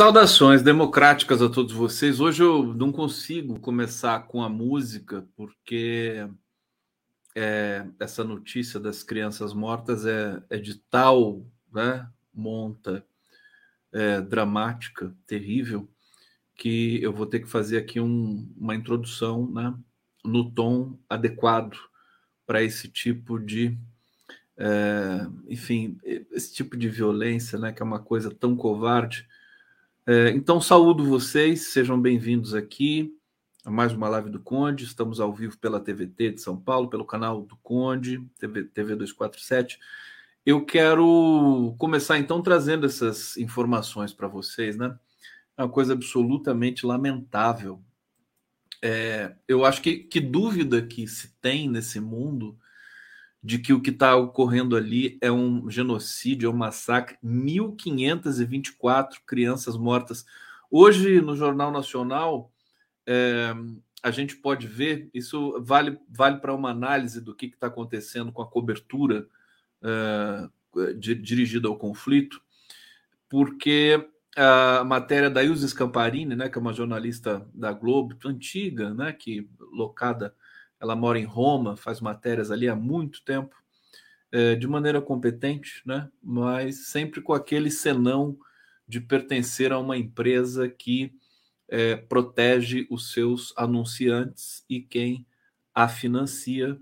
Saudações democráticas a todos vocês. Hoje eu não consigo começar com a música, porque é, essa notícia das crianças mortas é, é de tal né, monta é, dramática, terrível, que eu vou ter que fazer aqui um, uma introdução né, no tom adequado para esse tipo de. É, enfim, esse tipo de violência, né, que é uma coisa tão covarde é, então, saúdo vocês, sejam bem-vindos aqui a mais uma live do Conde. Estamos ao vivo pela TVT de São Paulo, pelo canal do Conde, TV, TV 247. Eu quero começar então trazendo essas informações para vocês, né? É uma coisa absolutamente lamentável. É, eu acho que, que dúvida que se tem nesse mundo de que o que está ocorrendo ali é um genocídio, é um massacre, 1.524 crianças mortas. Hoje, no Jornal Nacional, é, a gente pode ver, isso vale, vale para uma análise do que está acontecendo com a cobertura é, dirigida ao conflito, porque a matéria da Ilse Scamparini, né, que é uma jornalista da Globo, antiga, né, que locada ela mora em Roma, faz matérias ali há muito tempo, é, de maneira competente, né? mas sempre com aquele senão de pertencer a uma empresa que é, protege os seus anunciantes e quem a financia.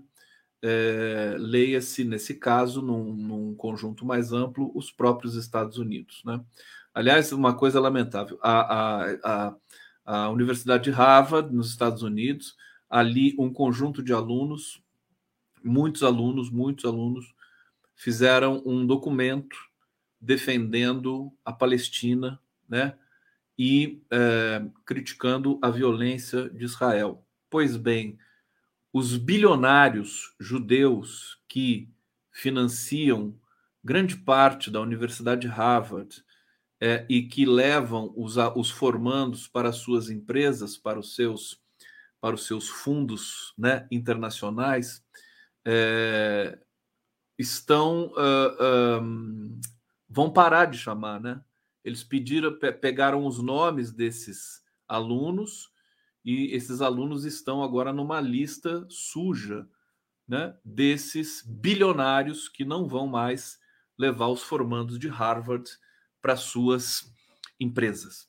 É, Leia-se, nesse caso, num, num, conjunto mais amplo, os próprios Estados Unidos. Né? Aliás, uma coisa lamentável: a, a, a, a Universidade de Harvard, nos Estados Unidos, ali um conjunto de alunos, muitos alunos, muitos alunos, fizeram um documento defendendo a Palestina, né? E é, criticando a violência de Israel. Pois bem, os bilionários judeus que financiam grande parte da Universidade de Harvard é, e que levam os, os formandos para suas empresas, para os seus para os seus fundos né, internacionais é, estão uh, um, vão parar de chamar, né? Eles pediram, pe pegaram os nomes desses alunos e esses alunos estão agora numa lista suja, né? Desses bilionários que não vão mais levar os formandos de Harvard para suas empresas.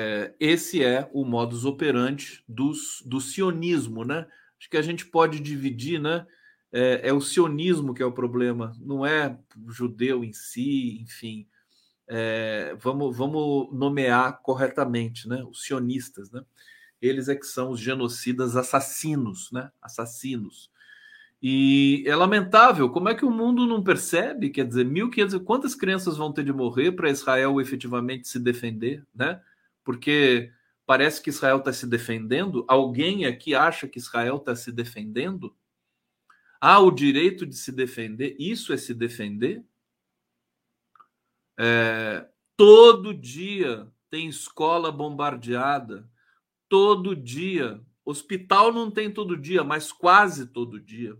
É, esse é o modus operandi dos, do sionismo, né? Acho que a gente pode dividir, né? É, é, o sionismo que é o problema, não é o judeu em si, enfim. É, vamos, vamos nomear corretamente, né? Os sionistas, né? Eles é que são os genocidas assassinos, né? Assassinos. E é lamentável, como é que o mundo não percebe? Quer dizer, 1.500, quantas crianças vão ter de morrer para Israel efetivamente se defender, né? Porque parece que Israel está se defendendo. Alguém aqui acha que Israel está se defendendo? Há o direito de se defender? Isso é se defender? É, todo dia tem escola bombardeada, todo dia. Hospital não tem todo dia, mas quase todo dia.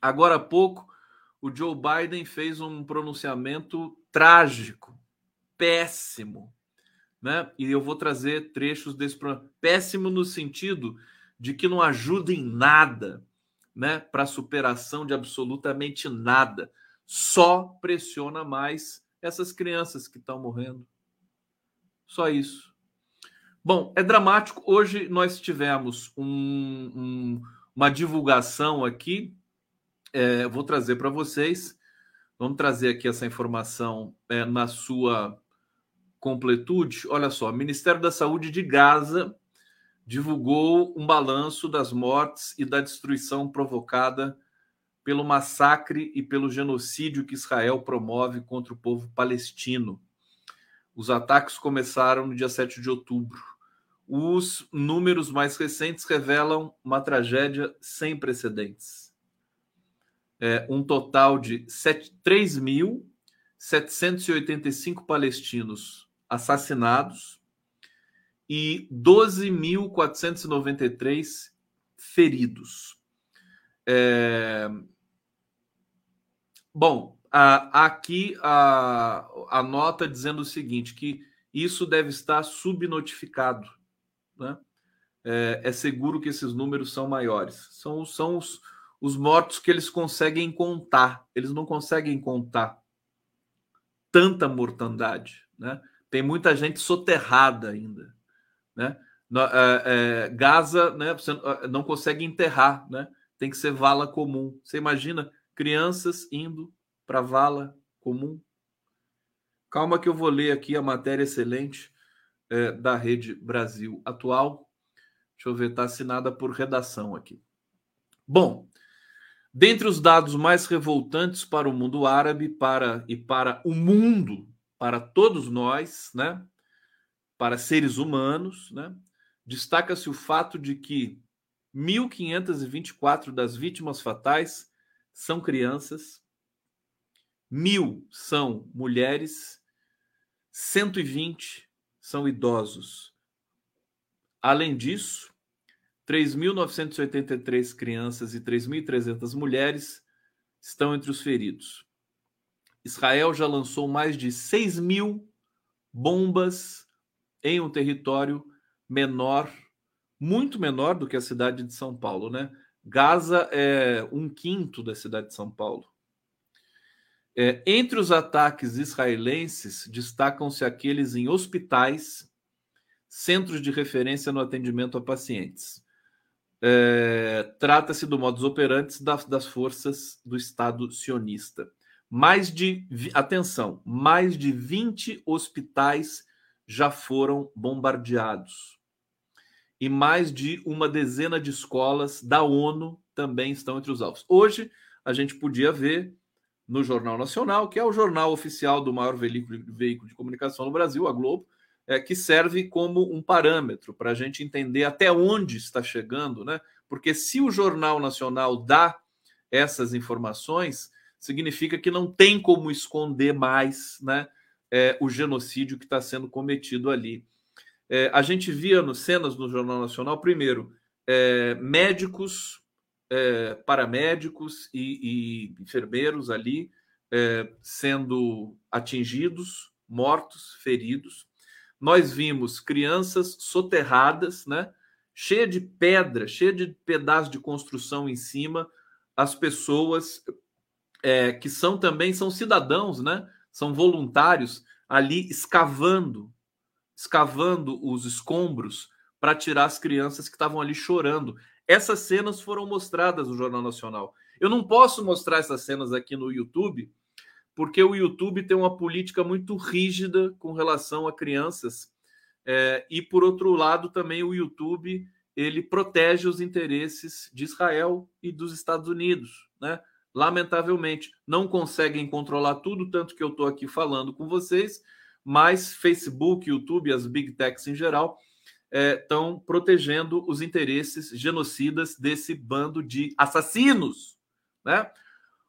Agora há pouco, o Joe Biden fez um pronunciamento trágico, péssimo, né? E eu vou trazer trechos desse programa. Péssimo no sentido de que não ajuda em nada, né, para a superação de absolutamente nada. Só pressiona mais essas crianças que estão morrendo. Só isso. Bom, é dramático. Hoje nós tivemos um, um, uma divulgação aqui. É, vou trazer para vocês. Vamos trazer aqui essa informação é, na sua completude, olha só, o Ministério da Saúde de Gaza divulgou um balanço das mortes e da destruição provocada pelo massacre e pelo genocídio que Israel promove contra o povo palestino. Os ataques começaram no dia 7 de outubro. Os números mais recentes revelam uma tragédia sem precedentes. É, um total de 3.785 palestinos assassinados e 12.493 feridos. É... Bom, a, aqui a, a nota dizendo o seguinte: que isso deve estar subnotificado. Né? É, é, seguro que esses números são maiores. São, são os, os mortos que eles conseguem contar. Eles não conseguem contar tanta mortandade. Né? Tem muita gente soterrada ainda. Né? É, é, Gaza né, você não consegue enterrar, né? tem que ser vala comum. Você imagina crianças indo para vala comum? Calma que eu vou ler aqui a matéria excelente é, da Rede Brasil Atual. Deixa eu ver, está assinada por redação aqui. Bom, dentre os dados mais revoltantes para o mundo árabe para e para o mundo, para todos nós, né? Para seres humanos, né? Destaca-se o fato de que 1.524 das vítimas fatais são crianças, mil são mulheres 120 são idosos. Além disso, 3.983 crianças e 3.300 mulheres estão entre os feridos. Israel já lançou mais de 6 mil bombas em um território menor, muito menor do que a cidade de São Paulo, né? Gaza é um quinto da cidade de São Paulo. É, entre os ataques israelenses, destacam-se aqueles em hospitais, centros de referência no atendimento a pacientes. É, Trata-se do modus operandi das, das forças do Estado sionista. Mais de, atenção, mais de 20 hospitais já foram bombardeados. E mais de uma dezena de escolas da ONU também estão entre os alvos. Hoje, a gente podia ver no Jornal Nacional, que é o jornal oficial do maior veículo, de comunicação no Brasil, a Globo, é, que serve como um parâmetro para a gente entender até onde está chegando, né? Porque se o Jornal Nacional dá essas informações, significa que não tem como esconder mais né, é, o genocídio que está sendo cometido ali. É, a gente via no, cenas no Jornal Nacional, primeiro, é, médicos é, paramédicos e, e, enfermeiros ali é, sendo atingidos, mortos, feridos. Nós vimos crianças soterradas, né? Cheia de pedra, cheia de pedaços de construção em cima, as pessoas é, que são também são cidadãos, né? São voluntários ali escavando, escavando os escombros para tirar as crianças que estavam ali chorando. Essas cenas foram mostradas no Jornal Nacional. Eu não posso mostrar essas cenas aqui no YouTube, porque o YouTube tem uma política muito rígida com relação a crianças. É, e por outro lado, também o YouTube ele protege os interesses de Israel e dos Estados Unidos, né? Lamentavelmente, não conseguem controlar tudo, tanto que eu estou aqui falando com vocês, mas Facebook, YouTube, as big techs em geral, estão é, protegendo os interesses genocidas desse bando de assassinos. Né?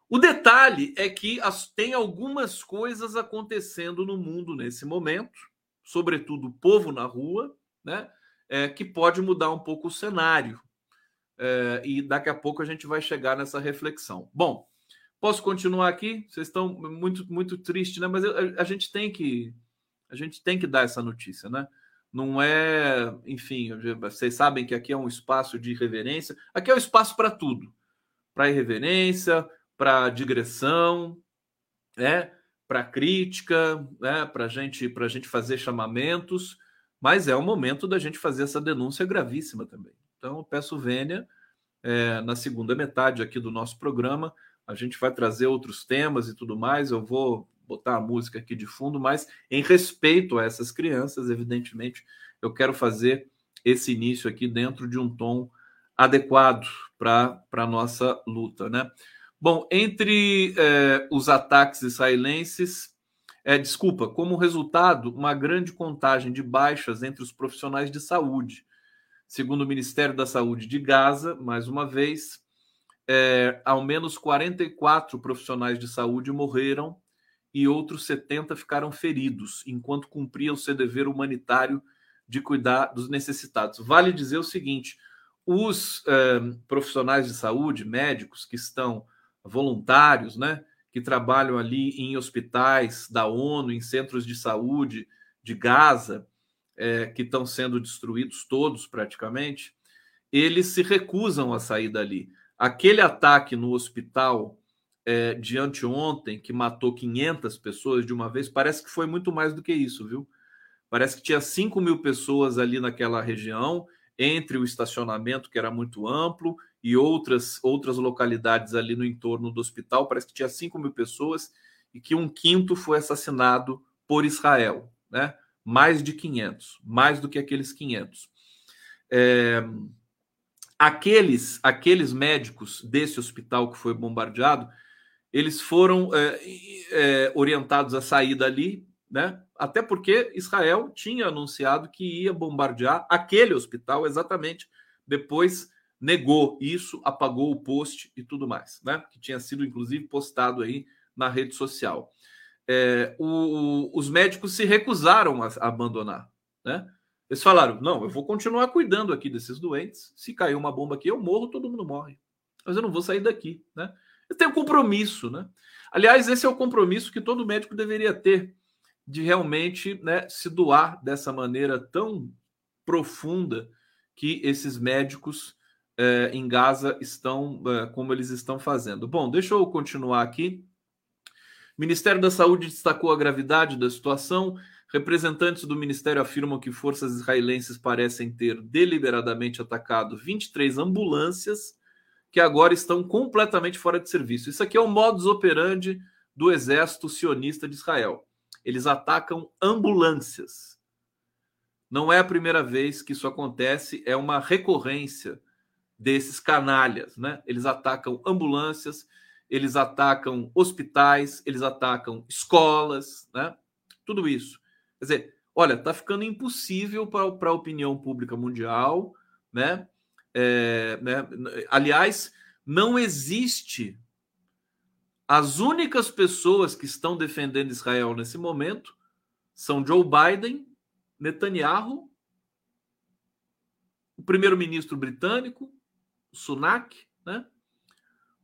O detalhe é que as, tem algumas coisas acontecendo no mundo nesse momento, sobretudo o povo na rua, né? É, que pode mudar um pouco o cenário. É, e daqui a pouco a gente vai chegar nessa reflexão. Bom, posso continuar aqui? Vocês estão muito muito tristes, né? Mas a, a gente tem que a gente tem que dar essa notícia, né? não é, enfim, vocês sabem que aqui é um espaço de irreverência. Aqui é um espaço para tudo, para irreverência, para digressão, né? para crítica, né? para gente, para gente fazer chamamentos, mas é o momento da gente fazer essa denúncia gravíssima também. Então, eu peço vênia é, na segunda metade aqui do nosso programa. A gente vai trazer outros temas e tudo mais. Eu vou botar a música aqui de fundo, mas em respeito a essas crianças, evidentemente, eu quero fazer esse início aqui dentro de um tom adequado para a nossa luta, né? Bom, entre é, os ataques israelenses, é, desculpa, como resultado, uma grande contagem de baixas entre os profissionais de saúde. Segundo o Ministério da Saúde de Gaza, mais uma vez, é, ao menos 44 profissionais de saúde morreram e outros 70 ficaram feridos enquanto cumpriam seu dever humanitário de cuidar dos necessitados. Vale dizer o seguinte: os eh, profissionais de saúde, médicos que estão voluntários, né, que trabalham ali em hospitais da ONU, em centros de saúde, de Gaza, é, que estão sendo destruídos todos praticamente, eles se recusam a sair dali. Aquele ataque no hospital é, de anteontem, que matou 500 pessoas de uma vez, parece que foi muito mais do que isso, viu? Parece que tinha 5 mil pessoas ali naquela região, entre o estacionamento, que era muito amplo, e outras, outras localidades ali no entorno do hospital. Parece que tinha 5 mil pessoas e que um quinto foi assassinado por Israel, né? Mais de 500, mais do que aqueles 500. É, aqueles, aqueles médicos desse hospital que foi bombardeado, eles foram é, é, orientados a sair dali, né? Até porque Israel tinha anunciado que ia bombardear aquele hospital exatamente. Depois negou isso, apagou o post e tudo mais, né? Que tinha sido inclusive postado aí na rede social. É, o, os médicos se recusaram a, a abandonar, né? Eles falaram: não, eu vou continuar cuidando aqui desses doentes. Se cair uma bomba aqui, eu morro, todo mundo morre. Mas eu não vou sair daqui, né? Eu tenho compromisso, né? Aliás, esse é o compromisso que todo médico deveria ter de realmente né, se doar dessa maneira tão profunda que esses médicos eh, em Gaza estão, eh, como eles estão fazendo. Bom, deixa eu continuar aqui. O Ministério da Saúde destacou a gravidade da situação Representantes do ministério afirmam que forças israelenses parecem ter deliberadamente atacado 23 ambulâncias que agora estão completamente fora de serviço. Isso aqui é o modus operandi do exército sionista de Israel. Eles atacam ambulâncias. Não é a primeira vez que isso acontece, é uma recorrência desses canalhas, né? Eles atacam ambulâncias, eles atacam hospitais, eles atacam escolas, né? Tudo isso. Quer dizer, olha, está ficando impossível para a opinião pública mundial, né? É, né? Aliás, não existe. As únicas pessoas que estão defendendo Israel nesse momento são Joe Biden, Netanyahu, o primeiro-ministro britânico, Sunak, né?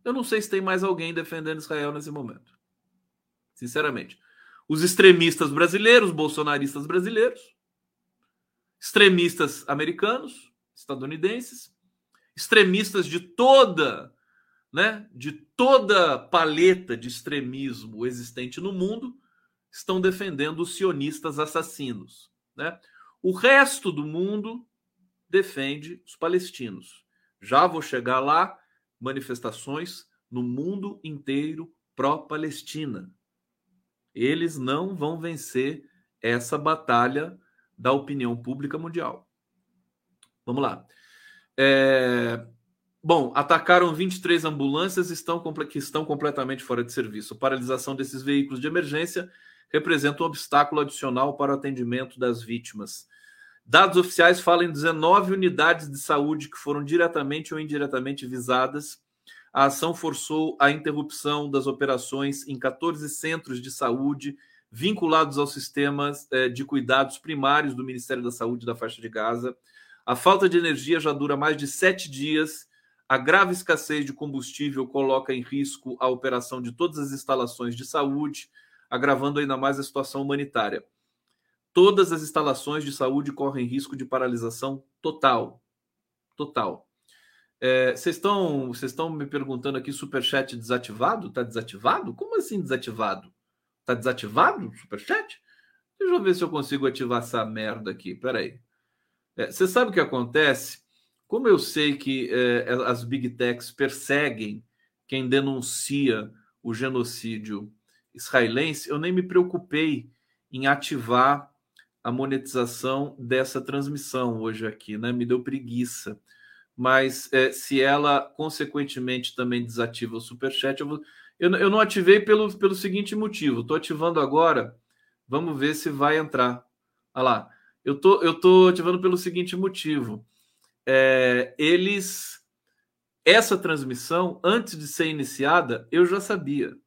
Eu não sei se tem mais alguém defendendo Israel nesse momento. Sinceramente os extremistas brasileiros, bolsonaristas brasileiros, extremistas americanos, estadunidenses, extremistas de toda, né, de toda paleta de extremismo existente no mundo, estão defendendo os sionistas assassinos, né? O resto do mundo defende os palestinos. Já vou chegar lá, manifestações no mundo inteiro pró-Palestina. Eles não vão vencer essa batalha da opinião pública mundial. Vamos lá. É... Bom, atacaram 23 ambulâncias estão, que estão completamente fora de serviço. A paralisação desses veículos de emergência representa um obstáculo adicional para o atendimento das vítimas. Dados oficiais falam em 19 unidades de saúde que foram diretamente ou indiretamente visadas a ação forçou a interrupção das operações em 14 centros de saúde vinculados aos sistemas eh, de cuidados primários do Ministério da Saúde da faixa de Gaza. A falta de energia já dura mais de sete dias. A grave escassez de combustível coloca em risco a operação de todas as instalações de saúde, agravando ainda mais a situação humanitária. Todas as instalações de saúde correm risco de paralisação total. Total. É, vocês estão vocês estão me perguntando aqui, superchat desativado? Tá desativado? Como assim desativado? Tá desativado superchat? Deixa eu ver se eu consigo ativar essa merda aqui. Peraí. É, você sabe o que acontece? Como eu sei que é, as big techs perseguem quem denuncia o genocídio israelense, eu nem me preocupei em ativar a monetização dessa transmissão hoje aqui, né? Me deu preguiça mas é, se ela consequentemente também desativa o superchat, eu, vou, eu, eu não ativei pelo, pelo seguinte motivo. Estou ativando agora, vamos ver se vai entrar. Olha lá, eu tô, eu tô ativando pelo seguinte motivo. É, eles, essa transmissão, antes de ser iniciada, eu já sabia.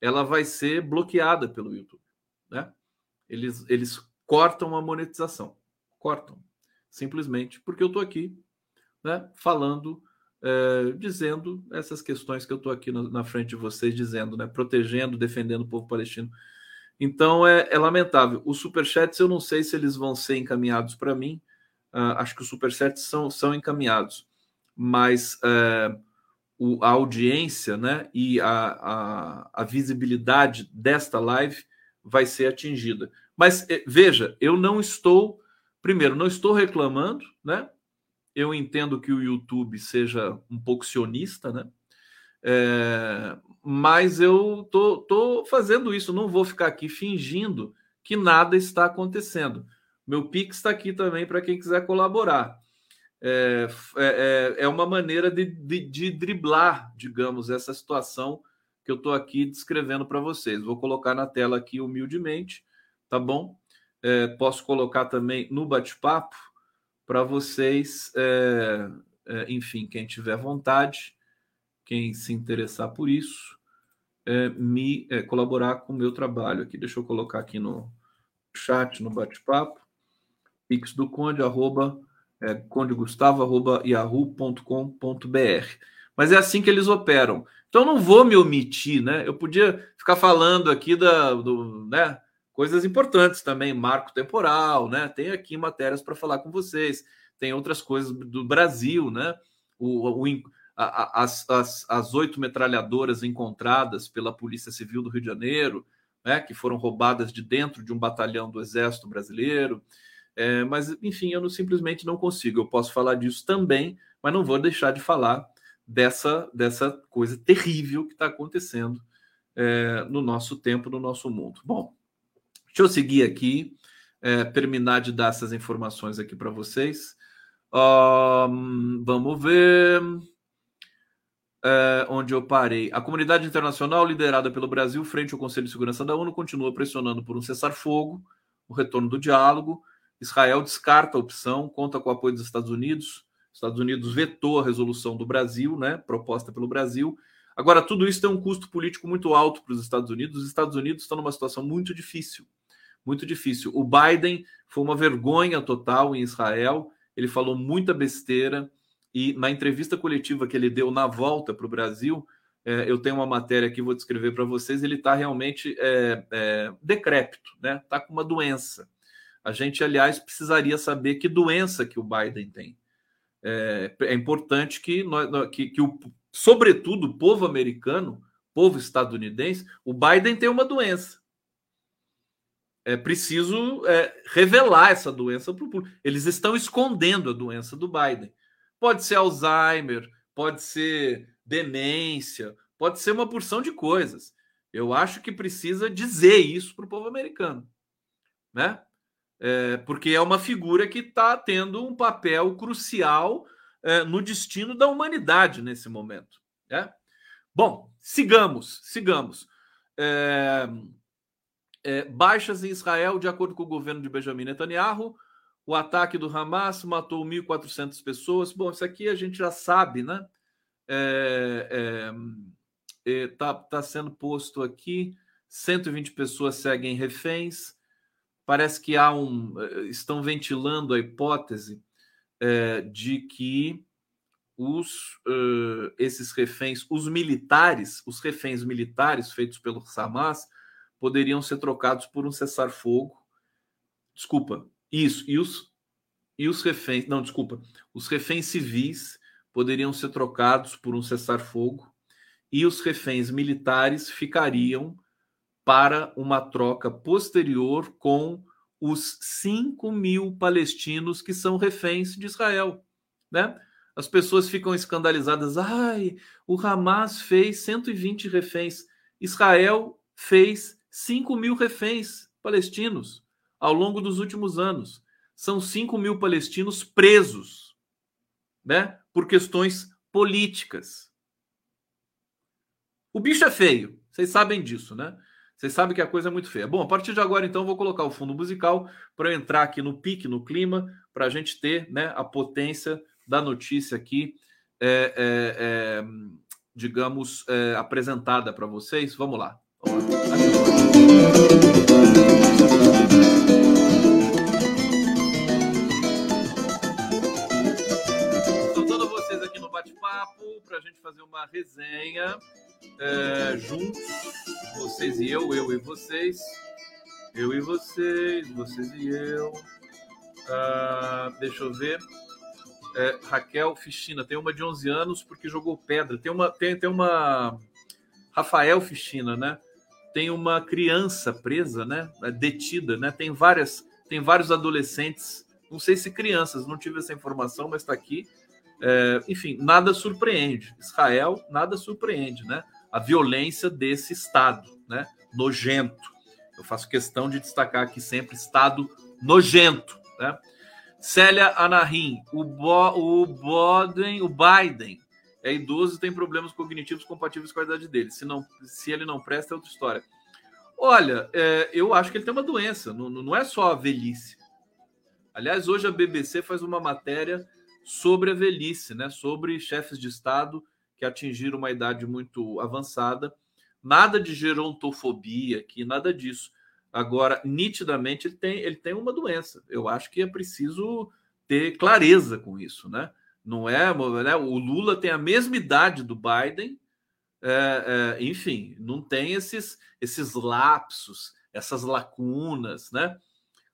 Ela vai ser bloqueada pelo YouTube, né? Eles, eles cortam a monetização, cortam, simplesmente porque eu estou aqui né, falando, é, dizendo essas questões que eu estou aqui na, na, frente de vocês, dizendo, né, protegendo, defendendo o povo palestino Então é, é lamentável. Os superchats eu não sei se eles vão ser encaminhados para mim. Uh, acho que os superchats são, são encaminhados, mas uh, o, a audiência né, e a, a, a, visibilidade desta live vai ser atingida. Mas eh, veja, eu não estou, primeiro, não estou reclamando, né? Eu entendo que o YouTube seja um pouco sionista, né? É, mas eu tô, tô fazendo isso, não vou ficar aqui fingindo que nada está acontecendo. Meu Pix está aqui também para quem quiser colaborar. É, é, é, é uma maneira de, de, de, driblar, digamos, essa situação que eu estou aqui descrevendo para vocês. Vou colocar na tela aqui humildemente, tá bom? É, posso colocar também no bate-papo para vocês, é, é, enfim, quem tiver vontade quem se interessar por isso, é, me é, colaborar com o meu trabalho aqui. Deixa eu colocar aqui no chat, no bate-papo, pix do conde, arroba, é, condegustavo, arroba, yahoo.com.br. Mas é assim que eles operam. Então, não vou me omitir, né? Eu podia ficar falando aqui da, do, né, coisas importantes também, marco temporal, né? Tem aqui matérias para falar com vocês. Tem outras coisas do Brasil, né? O, o, as, as, as oito metralhadoras encontradas pela Polícia Civil do Rio de Janeiro, né, que foram roubadas de dentro de um batalhão do Exército Brasileiro. É, mas, enfim, eu não, simplesmente não consigo. Eu posso falar disso também, mas não vou deixar de falar dessa, dessa coisa terrível que está acontecendo é, no nosso tempo, no nosso mundo. Bom, deixa eu seguir aqui, é, terminar de dar essas informações aqui para vocês. Um, vamos ver é, onde eu parei. A comunidade internacional, liderada pelo Brasil, frente ao Conselho de Segurança da ONU, continua pressionando por um cessar-fogo, o retorno do diálogo. Israel descarta a opção, conta com o apoio dos Estados Unidos. Os Estados Unidos vetou a resolução do Brasil, né, proposta pelo Brasil. Agora, tudo isso tem um custo político muito alto para os Estados Unidos. Os Estados Unidos estão numa situação muito difícil. Muito difícil. O Biden foi uma vergonha total em Israel. Ele falou muita besteira e na entrevista coletiva que ele deu na volta para o Brasil, é, eu tenho uma matéria que vou descrever para vocês. Ele está realmente é, é, decrépito, né? Está com uma doença. A gente, aliás, precisaria saber que doença que o Biden tem. É, é importante que, nós, que, que o, sobretudo, o povo americano, povo estadunidense, o Biden tem uma doença. É preciso é, revelar essa doença para o público. Eles estão escondendo a doença do Biden. Pode ser Alzheimer, pode ser demência, pode ser uma porção de coisas. Eu acho que precisa dizer isso para o povo americano, né? É, porque é uma figura que está tendo um papel crucial é, no destino da humanidade nesse momento. Né? Bom, sigamos, sigamos. É, é baixas em Israel, de acordo com o governo de Benjamin Netanyahu, o ataque do Hamas matou 1.400 pessoas. Bom, isso aqui a gente já sabe, né? É, é, é, tá, tá sendo posto aqui. 120 pessoas seguem reféns. Parece que há um. Eh, estão ventilando a hipótese é, de que os, uh, esses reféns, os militares, os reféns militares feitos pelo Hamas, poderiam ser trocados por um cessar-fogo. Desculpa, isso, e os, e os reféns, não, desculpa, os reféns civis poderiam ser trocados por um cessar-fogo e os reféns militares ficariam para uma troca posterior com os 5 mil palestinos que são reféns de Israel, né? As pessoas ficam escandalizadas. Ai, o Hamas fez 120 reféns. Israel fez 5 mil reféns palestinos ao longo dos últimos anos. São 5 mil palestinos presos né, por questões políticas. O bicho é feio, vocês sabem disso, né? Vocês sabem que a coisa é muito feia. Bom, a partir de agora, então, vou colocar o fundo musical para entrar aqui no pique, no clima, para a gente ter né, a potência da notícia aqui, é, é, é, digamos, é, apresentada para vocês. Vamos lá. Vamos lá. Para a gente fazer uma resenha é, juntos, vocês e eu, eu e vocês, Eu e vocês, vocês e eu. Ah, deixa eu ver. É, Raquel Fichina, tem uma de 11 anos porque jogou pedra. Tem uma, tem, tem uma Rafael Fichina, né? Tem uma criança presa, né? Detida, né? Tem várias, tem vários adolescentes, não sei se crianças, não tive essa informação, mas está aqui. É, enfim, nada surpreende. Israel, nada surpreende, né? A violência desse Estado, né? Nojento. Eu faço questão de destacar aqui sempre Estado nojento, né? Célia Anarim, o, Bo, o, Biden, o Biden é idoso e tem problemas cognitivos compatíveis com a idade dele. Se, não, se ele não presta, é outra história. Olha, é, eu acho que ele tem uma doença, não, não é só a velhice. Aliás, hoje a BBC faz uma matéria sobre a velhice, né? sobre chefes de Estado que atingiram uma idade muito avançada. Nada de gerontofobia aqui, nada disso. Agora, nitidamente, ele tem, ele tem uma doença. Eu acho que é preciso ter clareza com isso, né? Não é, né? O Lula tem a mesma idade do Biden, é, é, enfim, não tem esses, esses lapsos, essas lacunas, né?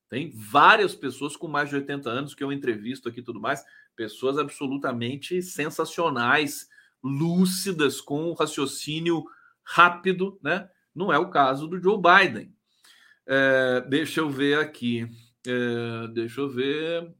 Tem várias pessoas com mais de 80 anos que eu entrevisto aqui tudo mais, pessoas absolutamente sensacionais, lúcidas, com raciocínio rápido, né? Não é o caso do Joe Biden. É, deixa eu ver aqui. É, deixa eu ver.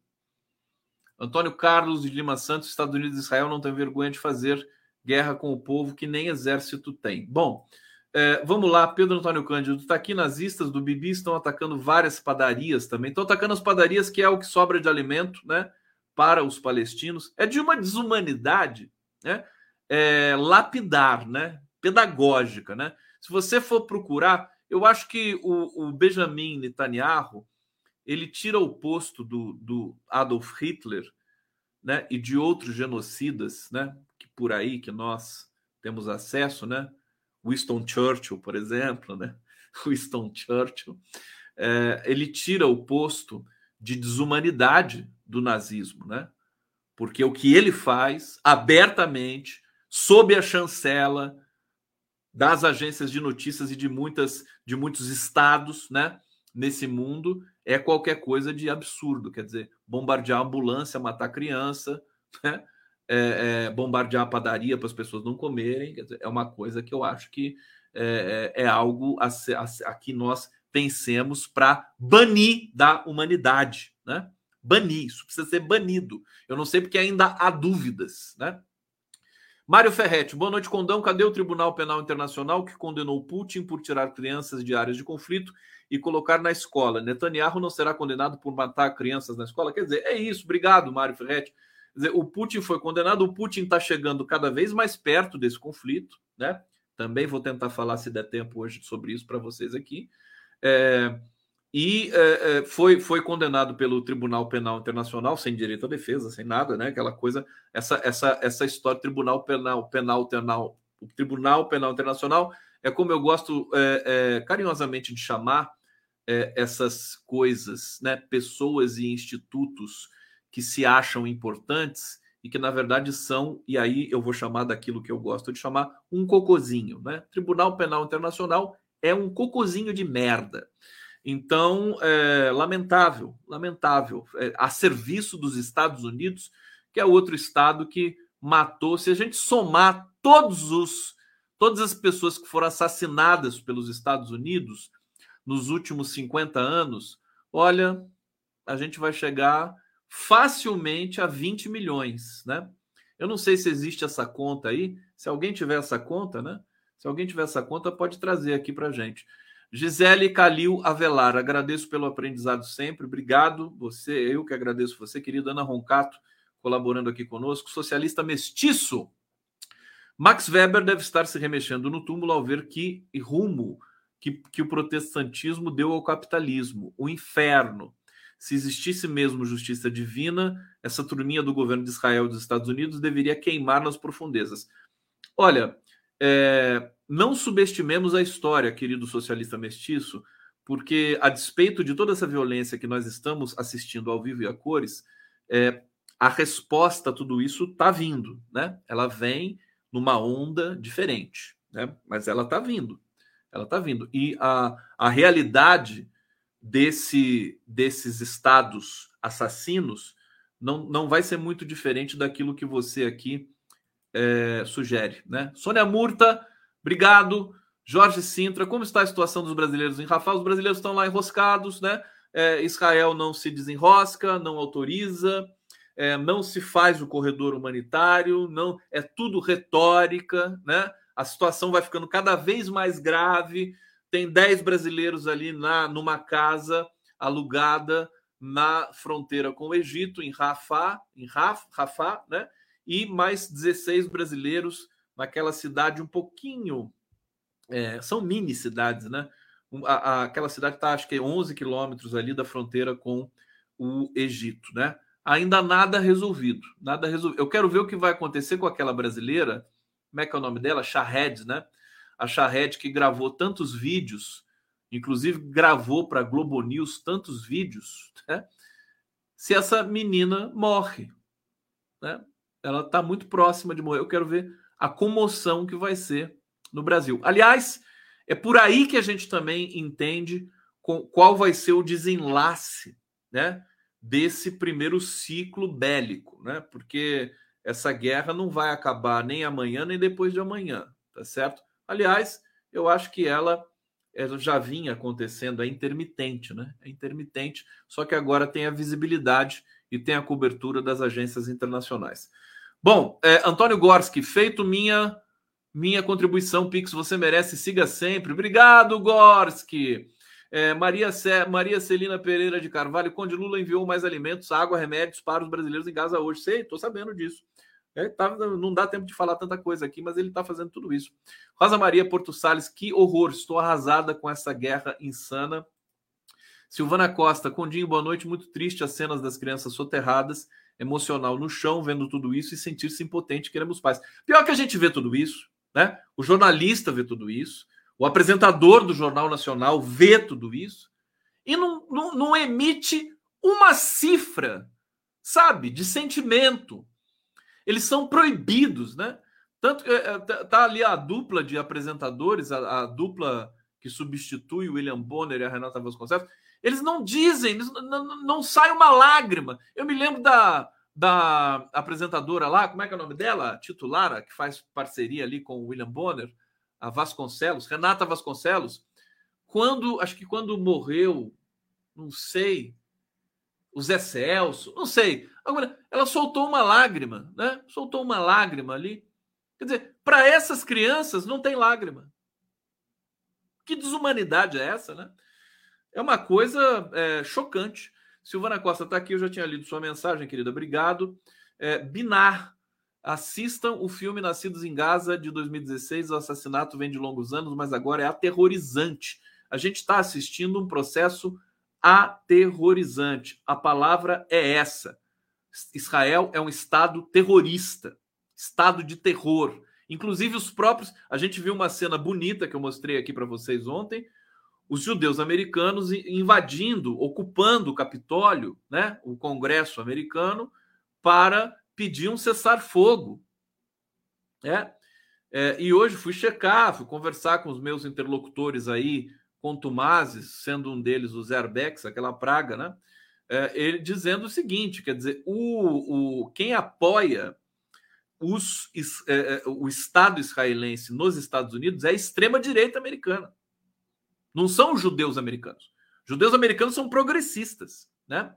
Antônio Carlos de Lima Santos, Estados Unidos e Israel não tem vergonha de fazer guerra com o povo que nem exército tem. Bom, é, vamos lá, Pedro Antônio Cândido. Está aqui nazistas do Bibi estão atacando várias padarias também. Estão atacando as padarias, que é o que sobra de alimento, né? Para os palestinos. É de uma desumanidade, né? É, lapidar, né? Pedagógica, né? Se você for procurar, eu acho que o, o Benjamin Netanyahu ele tira o posto do, do, Adolf Hitler né, e de outros genocidas né, que por aí que nós temos acesso, né? Winston Churchill, por exemplo, né? Winston Churchill, é, ele tira o posto de desumanidade do nazismo, né? Porque o que ele faz abertamente, sob a chancela das agências de notícias e de muitas de muitos estados, né, nesse mundo é qualquer coisa de absurdo, quer dizer, bombardear ambulância, matar criança, né? É, é, bombardear a padaria para as pessoas não comerem, dizer, é uma coisa que eu acho que é, é, é algo a, a, a, que nós pensemos para banir da humanidade, né? Banir, isso precisa ser banido. Eu não sei porque ainda há dúvidas, né? Mário Ferretti, boa noite, Condão. Cadê o Tribunal Penal Internacional que condenou Putin por tirar crianças de áreas de conflito e colocar na escola? Netanyahu não será condenado por matar crianças na escola? Quer dizer, é isso. Obrigado, Mário Ferretti. Dizer, o Putin foi condenado, o Putin está chegando cada vez mais perto desse conflito, né? Também vou tentar falar, se der tempo hoje, sobre isso para vocês aqui. É, e é, é, foi, foi condenado pelo Tribunal Penal Internacional sem direito à defesa, sem nada, né? Aquela coisa, essa essa essa história Tribunal Penal Penal Penal, o Tribunal Penal Internacional é como eu gosto é, é carinhosamente de chamar essas coisas, né? Pessoas e institutos que se acham importantes e que na verdade são, e aí eu vou chamar daquilo que eu gosto de chamar um cocozinho, né? Tribunal Penal Internacional é um cocozinho de merda. Então, é, lamentável, lamentável, é, a serviço dos Estados Unidos, que é outro estado que matou. Se a gente somar todos os, todas as pessoas que foram assassinadas pelos Estados Unidos nos últimos 50 anos, olha, a gente vai chegar facilmente a 20 milhões, né? Eu não sei se existe essa conta aí. Se alguém tiver essa conta, né? Se alguém tiver essa conta, pode trazer aqui para gente. Gisele Calil Avelar, agradeço pelo aprendizado sempre. Obrigado, você, eu que agradeço você, querida Ana Roncato, colaborando aqui conosco. Socialista mestiço. Max Weber deve estar se remexendo no túmulo ao ver que rumo que, que o protestantismo deu ao capitalismo, o inferno. Se existisse mesmo justiça divina, essa turminha do governo de Israel e dos Estados Unidos deveria queimar nas profundezas. Olha, é, não subestimemos a história, querido socialista mestiço, porque a despeito de toda essa violência que nós estamos assistindo ao vivo e a cores, é, a resposta a tudo isso está vindo, né? Ela vem numa onda diferente, né? Mas ela está vindo, ela está vindo. E a, a realidade desse, desses estados assassinos não, não vai ser muito diferente daquilo que você aqui é, sugere. Né? Sônia Murta, obrigado. Jorge Sintra, como está a situação dos brasileiros em Rafah? Os brasileiros estão lá enroscados, né? É, Israel não se desenrosca, não autoriza, é, não se faz o corredor humanitário, não é tudo retórica, né? A situação vai ficando cada vez mais grave. Tem 10 brasileiros ali na numa casa alugada na fronteira com o Egito, em Rafah, em Raf, Rafah, né? E mais 16 brasileiros naquela cidade um pouquinho. É, são mini cidades, né? A, a, aquela cidade está, acho que 11 quilômetros ali da fronteira com o Egito, né? Ainda nada resolvido, nada resolvido. Eu quero ver o que vai acontecer com aquela brasileira, como é que é o nome dela? Shahed, né? A Shahed que gravou tantos vídeos inclusive gravou para a Globo News tantos vídeos, né? se essa menina morre. Né? Ela está muito próxima de morrer. Eu quero ver a comoção que vai ser no Brasil. Aliás, é por aí que a gente também entende qual vai ser o desenlace né, desse primeiro ciclo bélico, né? porque essa guerra não vai acabar nem amanhã nem depois de amanhã, tá certo? Aliás, eu acho que ela já vinha acontecendo, é intermitente, né? É intermitente, só que agora tem a visibilidade e tem a cobertura das agências internacionais. Bom, é, Antônio Gorski, feito minha minha contribuição, Pix, você merece, siga sempre. Obrigado, Gorski. É, Maria, Ce... Maria Celina Pereira de Carvalho, Conde Lula enviou mais alimentos, água, remédios para os brasileiros em Gaza hoje. Sei, estou sabendo disso. É, tá, não dá tempo de falar tanta coisa aqui, mas ele está fazendo tudo isso. Rosa Maria Porto Salles, que horror! Estou arrasada com essa guerra insana. Silvana Costa, Condinho, boa noite. Muito triste as cenas das crianças soterradas, emocional no chão, vendo tudo isso e sentir-se impotente. Queremos paz. Pior que a gente vê tudo isso, né? O jornalista vê tudo isso, o apresentador do Jornal Nacional vê tudo isso e não, não, não emite uma cifra, sabe, de sentimento eles são proibidos, né? Tanto que é, tá, tá ali a dupla de apresentadores, a, a, dupla que substitui o William Bonner e a Renata Vasconcelos, eles não dizem, eles não, não, sai uma lágrima. Eu me lembro da, da apresentadora lá, como é que é o nome dela? Titulara, que faz parceria ali com o William Bonner, a Vasconcelos, Renata Vasconcelos, quando, acho que quando morreu, não sei, o Zé Celso, não sei. Agora, ela soltou uma lágrima, né? Soltou uma lágrima ali. Quer dizer, para essas crianças não tem lágrima. Que desumanidade é essa, né? É uma coisa é, chocante. Silvana Costa está aqui, eu já tinha lido sua mensagem, querida. Obrigado. É, Binar, assistam o filme Nascidos em Gaza de 2016. O assassinato vem de longos anos, mas agora é aterrorizante. A gente está assistindo um processo aterrorizante. A palavra é essa. Israel é um estado terrorista, estado de terror. Inclusive os próprios, a gente viu uma cena bonita que eu mostrei aqui para vocês ontem, os judeus americanos invadindo, ocupando o Capitólio, né, o Congresso americano, para pedir um cessar-fogo. É, é, e hoje fui checar, fui conversar com os meus interlocutores aí contumazes, sendo um deles o Zerbex, aquela praga, né? É, ele dizendo o seguinte: quer dizer, o, o, quem apoia os, é, é, o Estado israelense nos Estados Unidos é a extrema-direita americana. Não são judeus americanos. Judeus americanos são progressistas, né?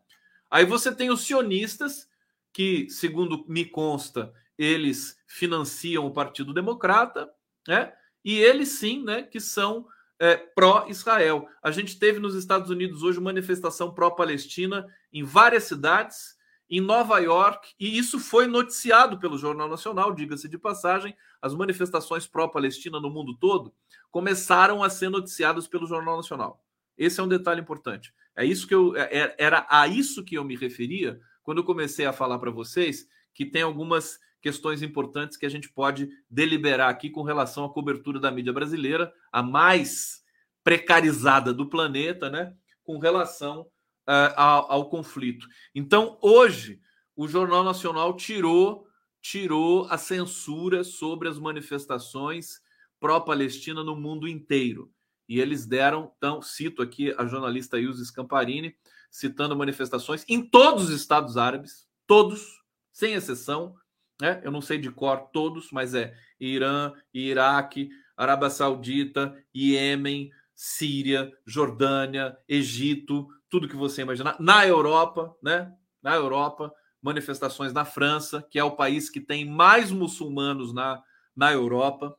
Aí você tem os sionistas, que, segundo me consta, eles financiam o Partido Democrata, né? E eles sim, né, que são é, pró-Israel. A gente teve nos Estados Unidos hoje manifestação pró-Palestina em várias cidades, em Nova York, e isso foi noticiado pelo Jornal Nacional, diga-se de passagem. As manifestações pró-Palestina no mundo todo começaram a ser noticiadas pelo Jornal Nacional. Esse é um detalhe importante. É isso que eu é, é, era a isso que eu me referia quando eu comecei a falar para vocês que tem algumas questões importantes que a gente pode deliberar aqui com relação à cobertura da mídia brasileira, a mais precarizada do planeta, né, com relação uh, ao, ao conflito. Então, hoje, o Jornal Nacional tirou tirou a censura sobre as manifestações pró-Palestina no mundo inteiro. E eles deram, então, cito aqui a jornalista Ilse Scamparini, citando manifestações em todos os estados árabes, todos, sem exceção, né? Eu não sei de cor todos, mas é Irã, Iraque, Arábia Saudita, Iêmen, Síria, Jordânia, Egito, tudo que você imaginar. Na Europa, né? Na Europa, manifestações na França, que é o país que tem mais muçulmanos na, na Europa.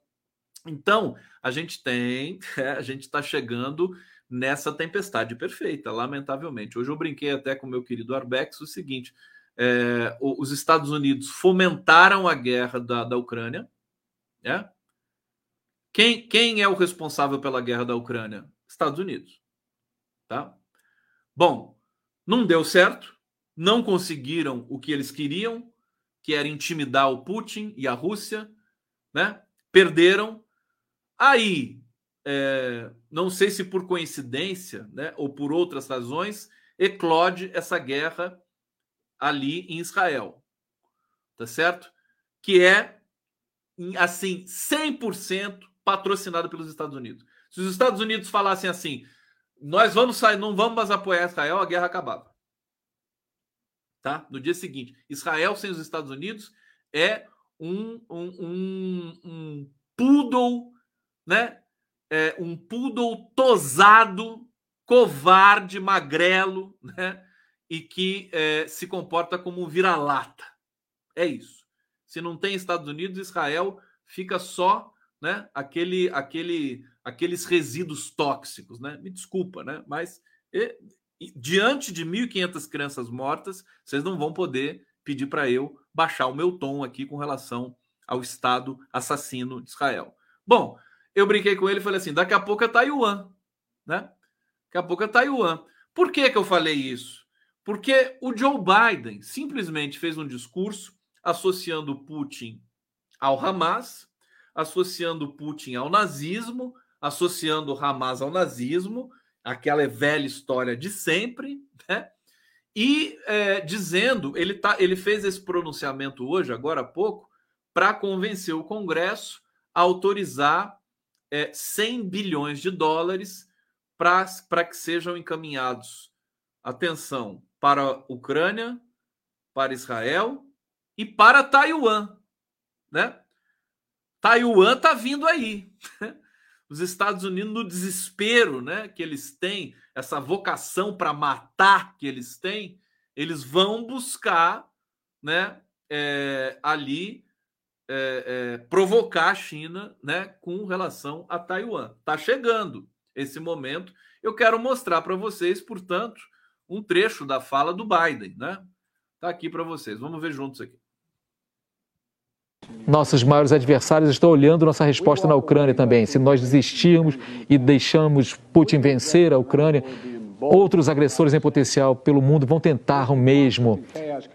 Então, a gente tem, é, a gente está chegando nessa tempestade perfeita, lamentavelmente. Hoje eu brinquei até com meu querido Arbex o seguinte: é, os Estados Unidos fomentaram a guerra da, da Ucrânia. É? Quem, quem é o responsável pela guerra da Ucrânia? Estados Unidos. Tá? Bom, não deu certo, não conseguiram o que eles queriam, que era intimidar o Putin e a Rússia, né? Perderam. Aí, é, não sei se por coincidência, né, ou por outras razões, eclode essa guerra ali em Israel. Tá certo? Que é assim 100% patrocinada pelos Estados Unidos. Se os Estados Unidos falassem assim, nós vamos sair, não vamos mais apoiar Israel, a guerra acabava. Tá? No dia seguinte, Israel sem os Estados Unidos é um, um, um, um poodle, né? É um poodle tosado, covarde, magrelo, né? E que é, se comporta como um vira-lata. É isso. Se não tem Estados Unidos, Israel fica só né? Aquele, aquele, aqueles resíduos tóxicos, né? Me desculpa, né? Mas e, e, diante de 1.500 crianças mortas, vocês não vão poder pedir para eu baixar o meu tom aqui com relação ao Estado assassino de Israel. Bom, eu brinquei com ele e falei assim: daqui a pouco é Taiwan, né? Daqui a pouco é Taiwan. Por que, que eu falei isso? Porque o Joe Biden simplesmente fez um discurso associando Putin ao Hamas associando Putin ao nazismo, associando Hamas ao nazismo, aquela velha história de sempre, né? E é, dizendo, ele, tá, ele fez esse pronunciamento hoje, agora há pouco, para convencer o Congresso a autorizar é, 100 bilhões de dólares para que sejam encaminhados, atenção, para a Ucrânia, para Israel e para Taiwan, né? Taiwan está vindo aí. Os Estados Unidos, no desespero né, que eles têm, essa vocação para matar que eles têm, eles vão buscar né, é, ali é, é, provocar a China né, com relação a Taiwan. Está chegando esse momento. Eu quero mostrar para vocês, portanto, um trecho da fala do Biden. Né? Está aqui para vocês. Vamos ver juntos aqui. Nossos maiores adversários estão olhando nossa resposta na Ucrânia também. Se nós desistirmos e deixamos Putin vencer a Ucrânia, outros agressores em potencial pelo mundo vão tentar o mesmo,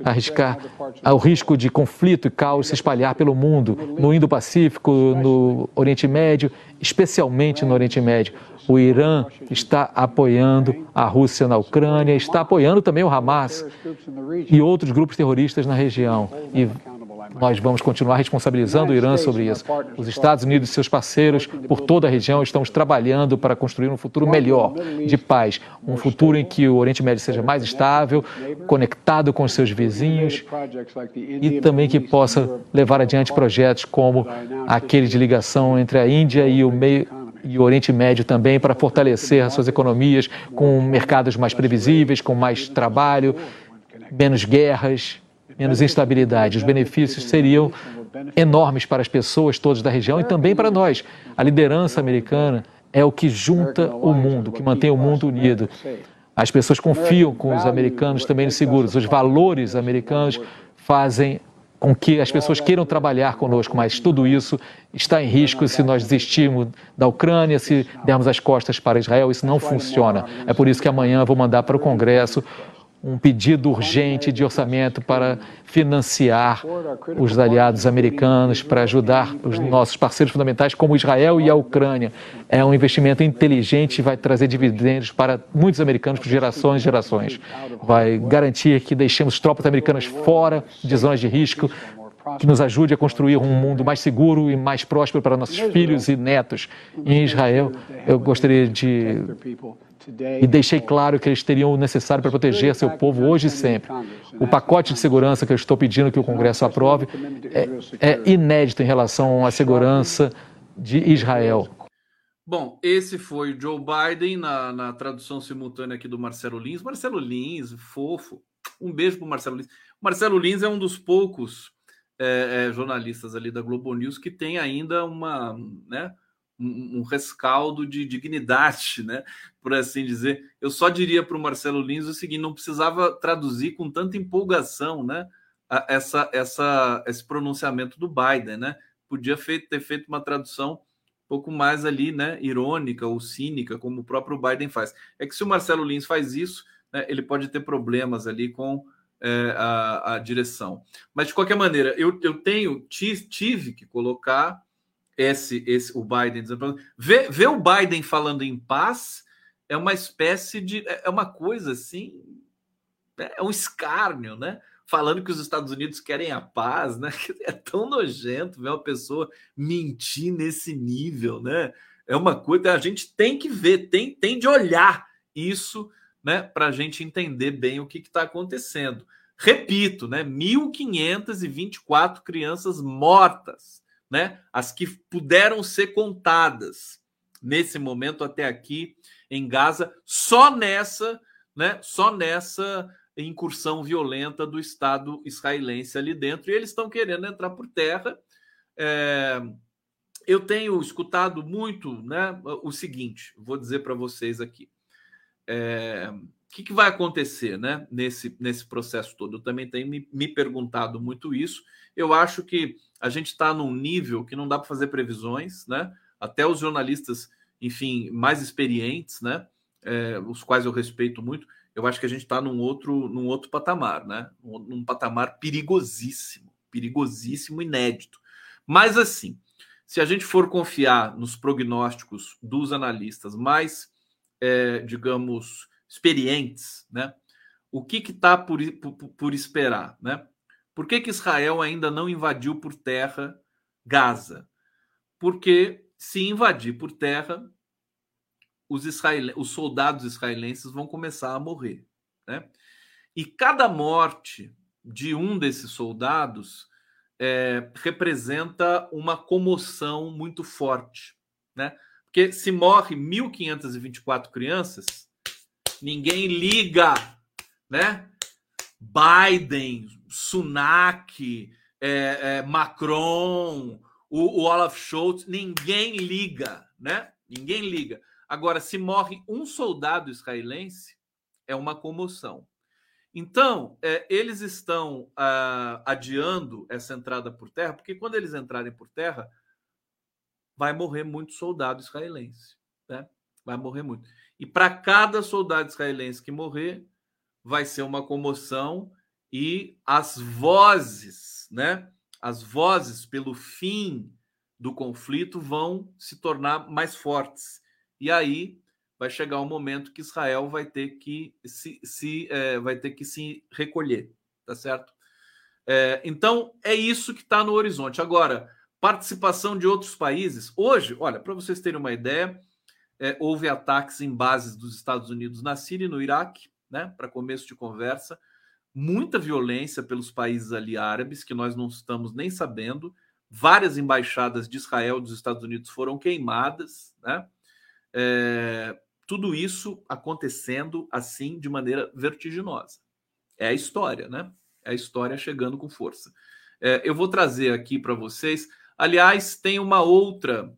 arriscar ao risco de conflito e caos se espalhar pelo mundo, no Indo-Pacífico, no Oriente Médio, especialmente no Oriente Médio. O Irã está apoiando a Rússia na Ucrânia, está apoiando também o Hamas e outros grupos terroristas na região. E nós vamos continuar responsabilizando o Irã sobre isso. Os Estados Unidos e seus parceiros por toda a região estamos trabalhando para construir um futuro melhor, de paz, um futuro em que o Oriente Médio seja mais estável, conectado com os seus vizinhos e também que possa levar adiante projetos como aquele de ligação entre a Índia e o meio e o Oriente Médio também para fortalecer as suas economias com mercados mais previsíveis, com mais trabalho, menos guerras menos instabilidade. Os benefícios seriam enormes para as pessoas todas da região e também para nós. A liderança americana é o que junta o mundo, que mantém o mundo unido. As pessoas confiam com os americanos também nos seguros. Os valores americanos fazem com que as pessoas queiram trabalhar conosco, mas tudo isso está em risco se nós desistirmos da Ucrânia, se dermos as costas para Israel. Isso não funciona. É por isso que amanhã vou mandar para o Congresso um pedido urgente de orçamento para financiar os aliados americanos, para ajudar os nossos parceiros fundamentais, como Israel e a Ucrânia. É um investimento inteligente e vai trazer dividendos para muitos americanos por gerações e gerações. Vai garantir que deixemos tropas americanas fora de zonas de risco que nos ajude a construir um mundo mais seguro e mais próspero para nossos filhos e netos. Em Israel, eu gostaria de e deixei claro que eles teriam o necessário para proteger seu povo hoje e sempre. O pacote de segurança que eu estou pedindo que o Congresso aprove é, é inédito em relação à segurança de Israel. Bom, esse foi Joe Biden na, na tradução simultânea aqui do Marcelo Lins. Marcelo Lins, fofo. Um beijo para o Marcelo Lins. Marcelo Lins é um dos poucos é, é, jornalistas ali da Globo News que tem ainda uma, né, um, um rescaldo de dignidade, né, por assim dizer. Eu só diria para o Marcelo Lins o seguinte: não precisava traduzir com tanta empolgação, né, essa, essa, esse pronunciamento do Biden, né? Podia feito, ter feito uma tradução pouco mais ali, né, irônica ou cínica, como o próprio Biden faz. É que se o Marcelo Lins faz isso, né, ele pode ter problemas ali com é, a, a, direção. Mas de qualquer maneira, eu, eu tenho tive que colocar esse, esse o Biden ver, ver o Biden falando em paz é uma espécie de é, é uma coisa assim é um escárnio, né? falando que os Estados Unidos querem a paz, né? É tão nojento ver uma pessoa mentir nesse nível, né? É uma coisa a gente tem que ver, tem, tem de olhar isso, né? Para a gente entender bem o que está acontecendo. Repito, né? 1.524 crianças mortas, né? As que puderam ser contadas nesse momento até aqui em Gaza, só nessa, né? Só nessa incursão violenta do Estado israelense ali dentro, e eles estão querendo entrar por terra. É, eu tenho escutado muito né, o seguinte, vou dizer para vocês aqui. É, o que, que, vai acontecer né, nesse, nesse processo todo? Eu também tenho me, me perguntado muito isso. Eu acho que a gente está num nível que não dá para fazer previsões, né? Até os jornalistas, enfim, mais experientes, né? É, os quais eu respeito muito, eu acho que a gente está num outro, num outro patamar, né? Num patamar perigosíssimo, perigosíssimo, inédito. Mas assim, se a gente for confiar nos prognósticos dos analistas mais, é, digamos, experientes, né? O que está por, por, por, esperar, né? Por que, que Israel ainda não invadiu por terra Gaza? Porque se invadir por terra, os, israel... os soldados israelenses vão começar a morrer. Né? E cada morte de um desses soldados é, representa uma comoção muito forte. Né? Porque se morre 1.524 crianças, ninguém liga. Né? Biden, Sunak, é, é, Macron, o, o Olaf Scholz, ninguém liga, né? Ninguém liga. Agora, se morre um soldado israelense, é uma comoção. Então, é, eles estão ah, adiando essa entrada por terra, porque quando eles entrarem por terra, vai morrer muito soldado israelense. Né? Vai morrer muito. E para cada soldado israelense que morrer, vai ser uma comoção e as vozes, né? As vozes pelo fim do conflito vão se tornar mais fortes. E aí vai chegar um momento que Israel vai ter que se, se é, vai ter que se recolher, tá certo? É, então é isso que está no horizonte. Agora, participação de outros países. Hoje, olha, para vocês terem uma ideia, é, houve ataques em bases dos Estados Unidos na Síria e no Iraque, né? Para começo de conversa, muita violência pelos países ali árabes que nós não estamos nem sabendo. Várias embaixadas de Israel dos Estados Unidos foram queimadas, né? É, tudo isso acontecendo assim de maneira vertiginosa. É a história, né? É a história chegando com força. É, eu vou trazer aqui para vocês. Aliás, tem uma outra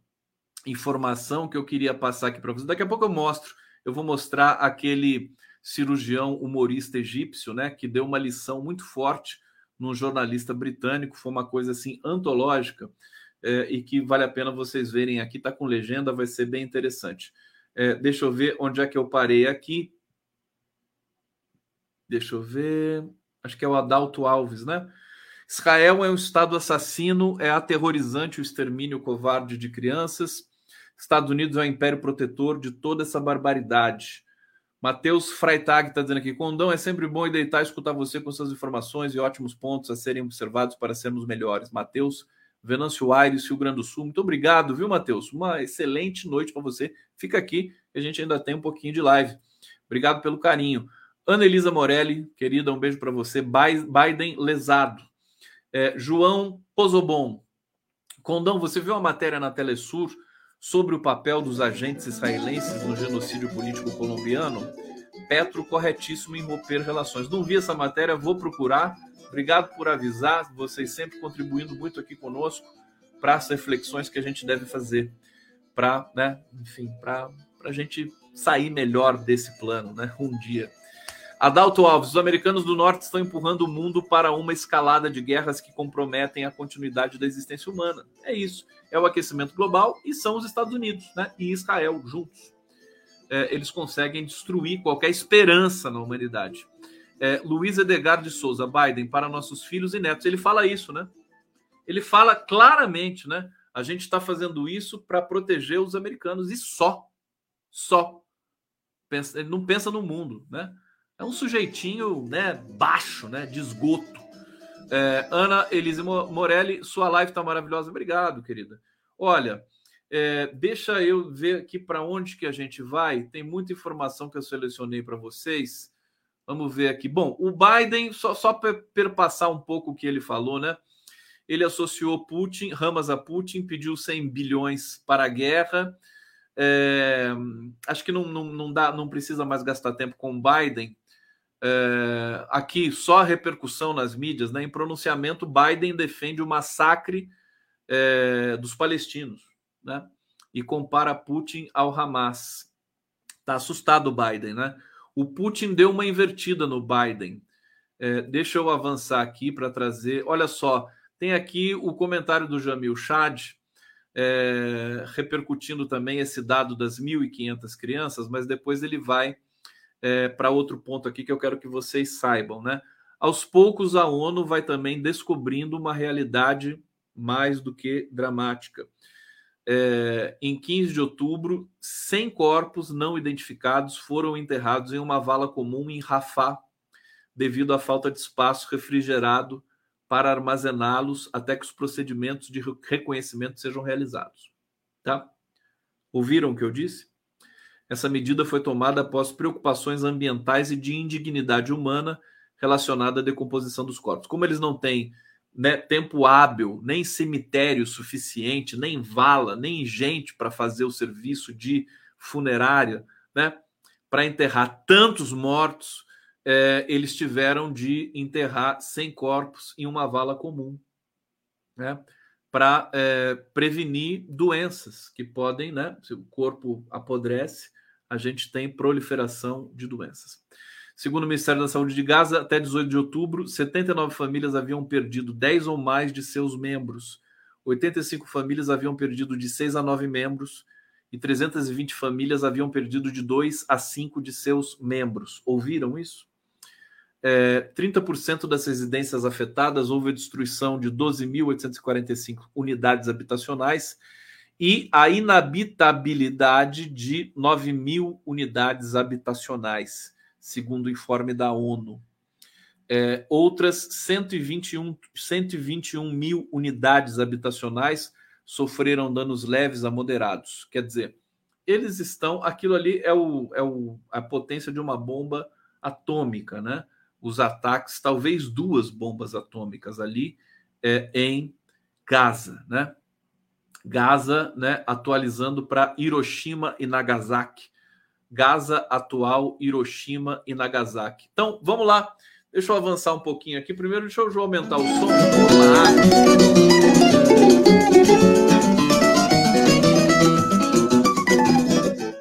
informação que eu queria passar aqui para vocês. Daqui a pouco eu mostro. Eu vou mostrar aquele cirurgião humorista egípcio, né, que deu uma lição muito forte num jornalista britânico. Foi uma coisa assim antológica é, e que vale a pena vocês verem aqui. Está com legenda, vai ser bem interessante. É, deixa eu ver onde é que eu parei aqui. Deixa eu ver. Acho que é o Adalto Alves, né? Israel é um Estado assassino, é aterrorizante o extermínio covarde de crianças. Estados Unidos é o império protetor de toda essa barbaridade. Matheus Freitag está dizendo aqui: Condão, é sempre bom e deitar escutar você com suas informações e ótimos pontos a serem observados para sermos melhores. Matheus Venâncio Aires, Rio Grande do Sul. Muito obrigado, viu, Matheus? Uma excelente noite para você. Fica aqui, a gente ainda tem um pouquinho de live. Obrigado pelo carinho. Ana Elisa Morelli, querida, um beijo para você. Biden lesado. É, João Pozobon. Condão, você viu a matéria na Telesur sobre o papel dos agentes israelenses no genocídio político colombiano? Petro corretíssimo em romper relações. Não vi essa matéria, vou procurar Obrigado por avisar, vocês sempre contribuindo muito aqui conosco para as reflexões que a gente deve fazer para, né, enfim, para a gente sair melhor desse plano, né, um dia. Adalto Alves, os americanos do norte estão empurrando o mundo para uma escalada de guerras que comprometem a continuidade da existência humana. É isso. É o aquecimento global e são os Estados Unidos né, e Israel juntos. É, eles conseguem destruir qualquer esperança na humanidade é, Luiz Edgar de Souza, Biden, para nossos filhos e netos. Ele fala isso, né? Ele fala claramente, né? A gente está fazendo isso para proteger os americanos e só. Só. Pensa, ele não pensa no mundo, né? É um sujeitinho né, baixo, né? De esgoto. É, Ana Elise Morelli, sua live está maravilhosa. Obrigado, querida. Olha, é, deixa eu ver aqui para onde que a gente vai. Tem muita informação que eu selecionei para vocês. Vamos ver aqui. Bom, o Biden, só, só para perpassar um pouco o que ele falou, né? Ele associou Putin, Ramas a Putin, pediu 100 bilhões para a guerra. É, acho que não, não, não, dá, não precisa mais gastar tempo com o Biden. É, aqui, só a repercussão nas mídias, né? Em pronunciamento, Biden defende o massacre é, dos palestinos, né? E compara Putin ao Hamas. Tá assustado o Biden, né? O Putin deu uma invertida no Biden. É, deixa eu avançar aqui para trazer. Olha só, tem aqui o comentário do Jamil Chad, repercutindo também esse dado das 1.500 crianças, mas depois ele vai é, para outro ponto aqui que eu quero que vocês saibam, né? Aos poucos, a ONU vai também descobrindo uma realidade mais do que dramática é, em 15 de outubro, 100 corpos não identificados foram enterrados em uma vala comum em Rafah, devido à falta de espaço refrigerado para armazená-los até que os procedimentos de reconhecimento sejam realizados. Tá? Ouviram o que eu disse? Essa medida foi tomada após preocupações ambientais e de indignidade humana relacionada à decomposição dos corpos. Como eles não têm né, tempo hábil, nem cemitério suficiente, nem vala, nem gente para fazer o serviço de funerária, né, para enterrar tantos mortos, é, eles tiveram de enterrar 100 corpos em uma vala comum, né, para é, prevenir doenças que podem, né, se o corpo apodrece, a gente tem proliferação de doenças. Segundo o Ministério da Saúde de Gaza, até 18 de outubro, 79 famílias haviam perdido 10 ou mais de seus membros. 85 famílias haviam perdido de 6 a 9 membros e 320 famílias haviam perdido de 2 a 5 de seus membros. Ouviram isso? É, 30% das residências afetadas houve a destruição de 12.845 unidades habitacionais e a inabitabilidade de 9 mil unidades habitacionais segundo o informe da ONU. É, outras 121, 121 mil unidades habitacionais sofreram danos leves a moderados. Quer dizer, eles estão. Aquilo ali é, o, é o, a potência de uma bomba atômica, né? Os ataques, talvez duas bombas atômicas ali é, em Gaza, né? Gaza, né? Atualizando para Hiroshima e Nagasaki Gaza atual, Hiroshima e Nagasaki. Então, vamos lá. Deixa eu avançar um pouquinho aqui. Primeiro, deixa eu aumentar o som.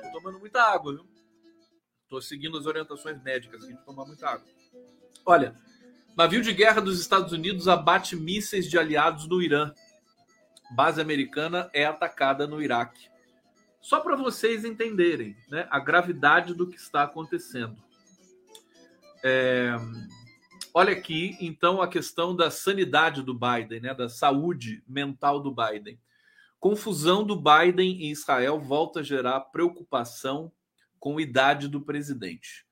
Tô tomando muita água, viu? Estou seguindo as orientações médicas aqui de tomar muita água. Olha, navio de guerra dos Estados Unidos abate mísseis de aliados no Irã. Base americana é atacada no Iraque. Só para vocês entenderem né, a gravidade do que está acontecendo. É, olha aqui, então, a questão da sanidade do Biden, né, da saúde mental do Biden. Confusão do Biden em Israel volta a gerar preocupação com idade do presidente.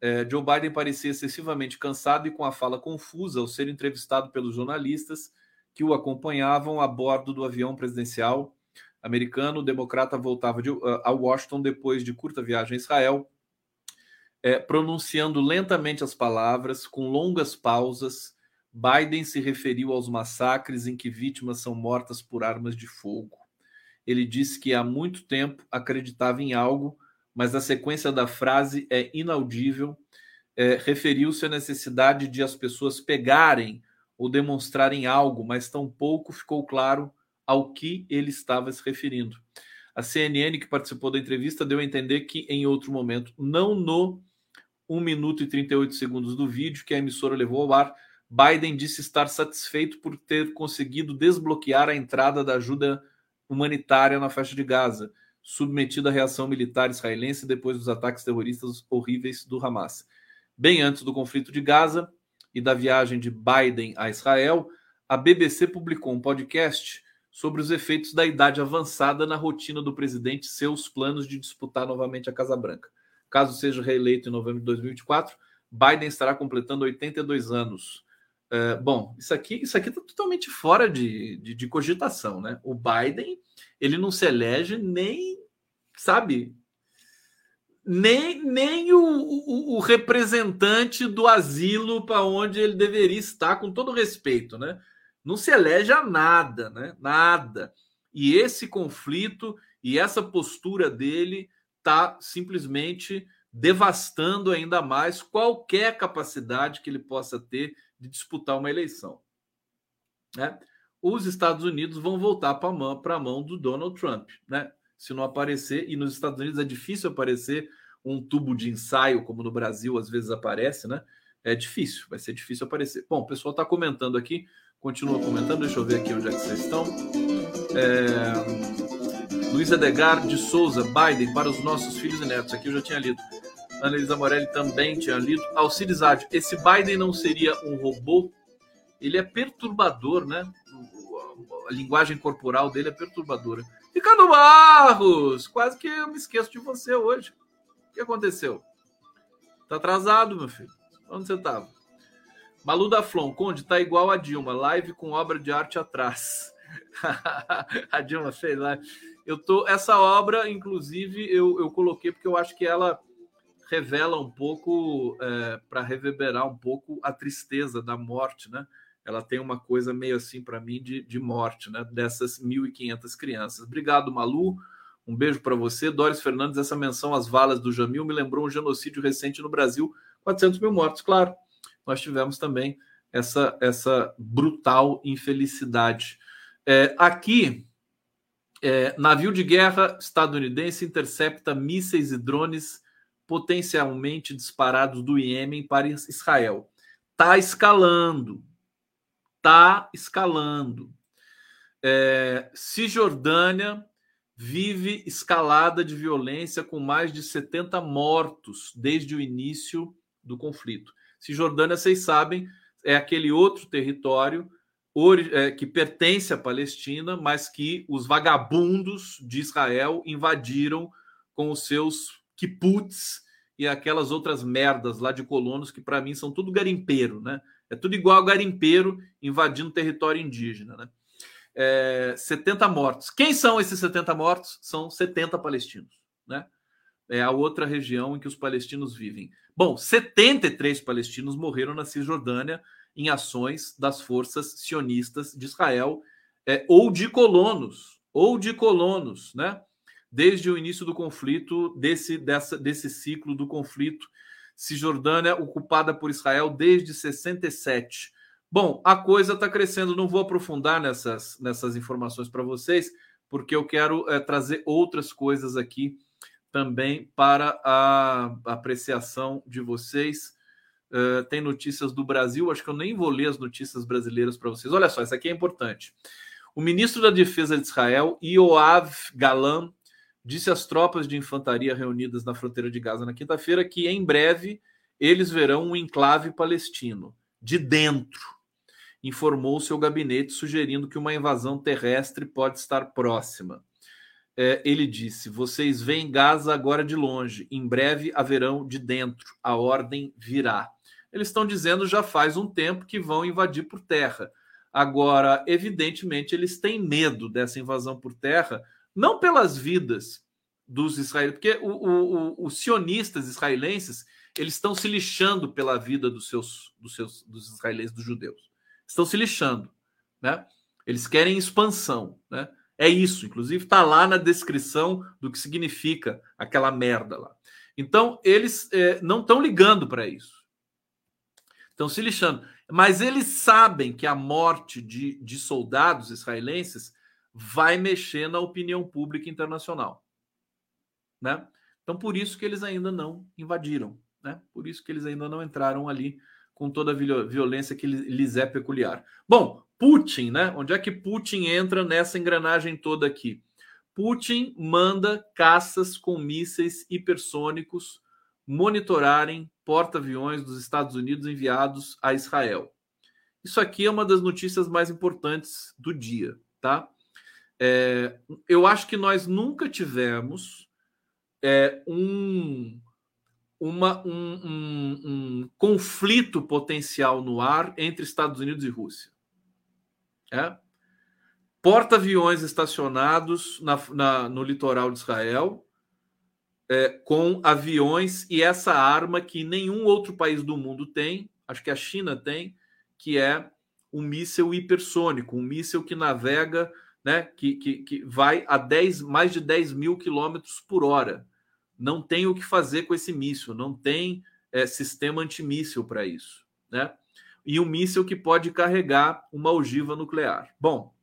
É, Joe Biden parecia excessivamente cansado e com a fala confusa ao ser entrevistado pelos jornalistas que o acompanhavam a bordo do avião presidencial americano. O democrata voltava de, uh, a Washington depois de curta viagem a Israel, é, pronunciando lentamente as palavras, com longas pausas. Biden se referiu aos massacres em que vítimas são mortas por armas de fogo. Ele disse que há muito tempo acreditava em algo mas a sequência da frase é inaudível. É, Referiu-se à necessidade de as pessoas pegarem ou demonstrarem algo, mas tampouco ficou claro ao que ele estava se referindo. A CNN, que participou da entrevista, deu a entender que em outro momento, não no 1 minuto e 38 segundos do vídeo que a emissora levou ao ar, Biden disse estar satisfeito por ter conseguido desbloquear a entrada da ajuda humanitária na faixa de Gaza submetido à reação militar israelense depois dos ataques terroristas horríveis do Hamas. Bem antes do conflito de Gaza e da viagem de Biden a Israel, a BBC publicou um podcast sobre os efeitos da idade avançada na rotina do presidente e seus planos de disputar novamente a Casa Branca. Caso seja reeleito em novembro de 2024, Biden estará completando 82 anos. É, bom, isso aqui isso aqui está totalmente fora de, de, de, cogitação, né? O Biden ele não se elege nem, sabe, nem, nem o, o, o representante do asilo para onde ele deveria estar, com todo respeito, né? Não se elege a nada, né? Nada. E esse conflito e essa postura dele está simplesmente devastando ainda mais qualquer capacidade que ele possa ter de disputar uma eleição. Né? Os Estados Unidos vão voltar para a mão, mão do Donald Trump. Né? Se não aparecer, e nos Estados Unidos é difícil aparecer um tubo de ensaio, como no Brasil às vezes aparece, né? É difícil, vai ser difícil aparecer. Bom, o pessoal está comentando aqui, continua comentando, deixa eu ver aqui onde é que vocês estão. É... Luiz Edgar de Souza, Biden para os nossos filhos e netos. Aqui eu já tinha lido. Ana Elisa Morelli também tinha lido. Alcides Adi, esse Biden não seria um robô? Ele é perturbador, né? A linguagem corporal dele é perturbadora. Ricardo Barros, quase que eu me esqueço de você hoje. Que aconteceu? Tá atrasado, meu filho. Onde você tava? Malu da Flon, Conde, tá igual a Dilma, live com obra de arte atrás. a Dilma fez live. Eu tô, essa obra, inclusive, eu, eu coloquei porque eu acho que ela revela um pouco, é, para reverberar um pouco a tristeza da morte, né? Ela tem uma coisa meio assim para mim de, de morte, né? Dessas 1.500 crianças. Obrigado, Malu. Um beijo para você. Doris Fernandes, essa menção às valas do Jamil me lembrou um genocídio recente no Brasil, 400 mil mortos, claro. Nós tivemos também essa, essa brutal infelicidade. É, aqui, é, navio de guerra estadunidense intercepta mísseis e drones potencialmente disparados do Iêmen para Israel. Está escalando. Está escalando. É, Cisjordânia vive escalada de violência com mais de 70 mortos desde o início do conflito. Cisjordânia, vocês sabem, é aquele outro território é, que pertence à Palestina, mas que os vagabundos de Israel invadiram com os seus kibbutz e aquelas outras merdas lá de colonos que para mim são tudo garimpeiro, né? É tudo igual garimpeiro invadindo território indígena, né? É, 70 mortos. Quem são esses 70 mortos? São 70 palestinos, né? É a outra região em que os palestinos vivem. Bom, 73 palestinos morreram na Cisjordânia em ações das forças sionistas de Israel é, ou de colonos, ou de colonos, né? desde o início do conflito, desse, dessa, desse ciclo do conflito. Cisjordânia ocupada por Israel desde 67. Bom, a coisa está crescendo. Não vou aprofundar nessas, nessas informações para vocês, porque eu quero é, trazer outras coisas aqui também para a apreciação de vocês. Uh, tem notícias do Brasil, acho que eu nem vou ler as notícias brasileiras para vocês. Olha só, isso aqui é importante. O ministro da Defesa de Israel, Yoav Galan, disse às tropas de infantaria reunidas na fronteira de Gaza na quinta-feira que em breve eles verão um enclave palestino de dentro. Informou seu gabinete, sugerindo que uma invasão terrestre pode estar próxima. é, ele disse: Vocês veem Gaza agora de longe, em breve haverão de dentro, a ordem virá. Eles estão dizendo já faz um tempo que vão invadir por terra. Agora, evidentemente, eles têm medo dessa invasão por terra, não pelas vidas dos israelenses, porque os sionistas israelenses eles estão se lixando pela vida dos seus, dos seus dos israelenses, dos judeus. Estão se lixando, né? Eles querem expansão, né? É isso, inclusive está lá na descrição do que significa aquela merda lá. Então, eles é, não estão ligando para isso. Estão se lixando. Mas eles sabem que a morte de, de soldados israelenses vai mexer na opinião pública internacional. Né? Então, por isso que eles ainda não invadiram. Né? Por isso que eles ainda não entraram ali com toda a violência que lhes é peculiar. Bom, Putin, né? Onde é que Putin entra nessa engrenagem toda aqui? Putin manda caças com mísseis hipersônicos monitorarem porta-aviões dos Estados Unidos enviados a Israel. Isso aqui é uma das notícias mais importantes do dia, tá? É, eu acho que nós nunca tivemos é, um, uma, um, um, um conflito potencial no ar entre Estados Unidos e Rússia. É? Porta-aviões estacionados na, na, no litoral de Israel, é, com aviões e essa arma que nenhum outro país do mundo tem, acho que a China tem, que é um míssil hipersônico, um míssil que navega, né, que, que, que vai a 10, mais de 10 mil quilômetros por hora. Não tem o que fazer com esse míssil, não tem é, sistema antimíssil para isso. Né? e um míssil que pode carregar uma ogiva nuclear. Bom,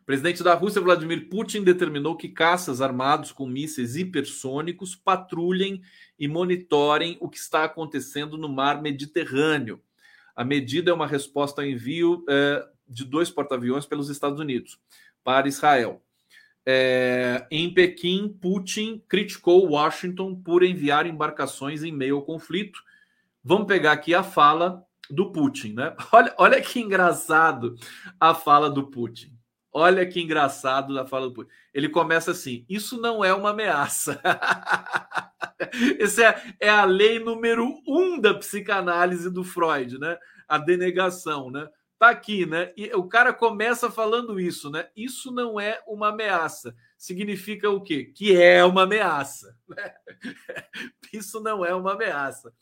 o presidente da Rússia, Vladimir Putin, determinou que caças armados com mísseis hipersônicos patrulhem e monitorem o que está acontecendo no mar Mediterrâneo. A medida é uma resposta ao envio é, de dois porta-aviões pelos Estados Unidos para Israel. É, em Pequim, Putin criticou Washington por enviar embarcações em meio ao conflito. Vamos pegar aqui a fala do Putin, né? Olha, olha que engraçado a fala do Putin. Olha que engraçado a fala do Putin. Ele começa assim: isso não é uma ameaça. Essa é, é a lei número um da psicanálise do Freud, né? A denegação, né? Tá aqui, né? E o cara começa falando isso, né? Isso não é uma ameaça. Significa o quê? Que é uma ameaça. Né? Isso não é uma ameaça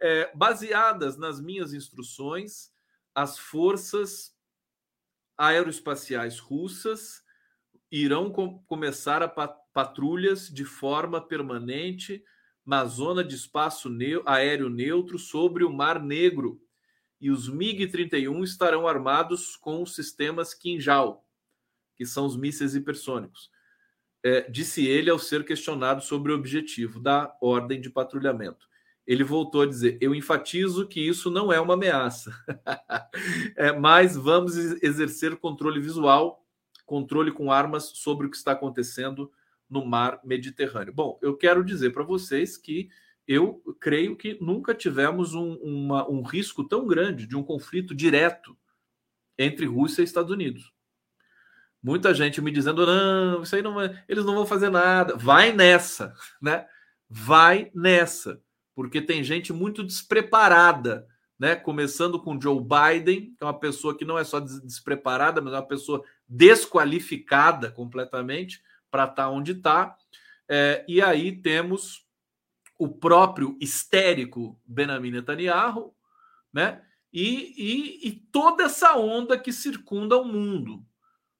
é, baseadas nas minhas instruções, as forças aeroespaciais russas irão com, começar a patrulhas de forma permanente na zona de espaço neu, aéreo neutro sobre o Mar Negro. E os MiG-31 estarão armados com os sistemas Kinjal, que são os mísseis hipersônicos. É, disse ele ao ser questionado sobre o objetivo da ordem de patrulhamento ele voltou a dizer: Eu enfatizo que isso não é uma ameaça, é, mas vamos exercer controle visual, controle com armas sobre o que está acontecendo no mar Mediterrâneo. Bom, eu quero dizer para vocês que eu creio que nunca tivemos um, uma, um risco tão grande de um conflito direto entre Rússia e Estados Unidos. Muita gente me dizendo: não, isso aí não vai, eles não vão fazer nada. Vai nessa, né? Vai nessa porque tem gente muito despreparada, né? Começando com Joe Biden, que é uma pessoa que não é só despreparada, mas é uma pessoa desqualificada completamente para estar tá onde está. É, e aí temos o próprio histérico Benjamin Netanyahu, né? E, e, e, toda essa onda que circunda o mundo.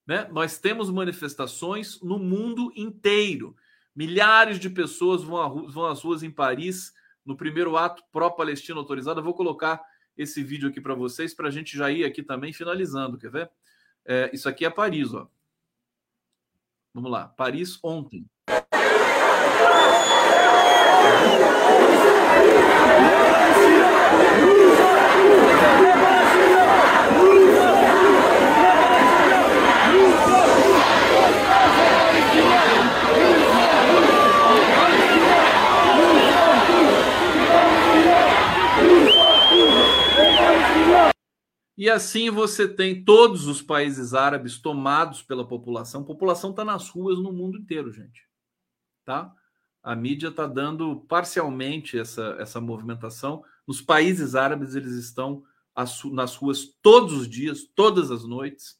Né? Nós temos manifestações no mundo inteiro. Milhares de pessoas vão, vão às ruas em Paris no primeiro ato pró-Palestina autorizado. Eu vou colocar esse vídeo aqui para vocês, para a gente já ir aqui também finalizando. Quer ver? É, isso aqui é Paris, ó. Vamos lá. Paris ontem. E assim você tem todos os países árabes tomados pela população. A população está nas ruas no mundo inteiro, gente. Tá? A mídia está dando parcialmente essa, essa movimentação. Nos países árabes, eles estão nas ruas todos os dias, todas as noites.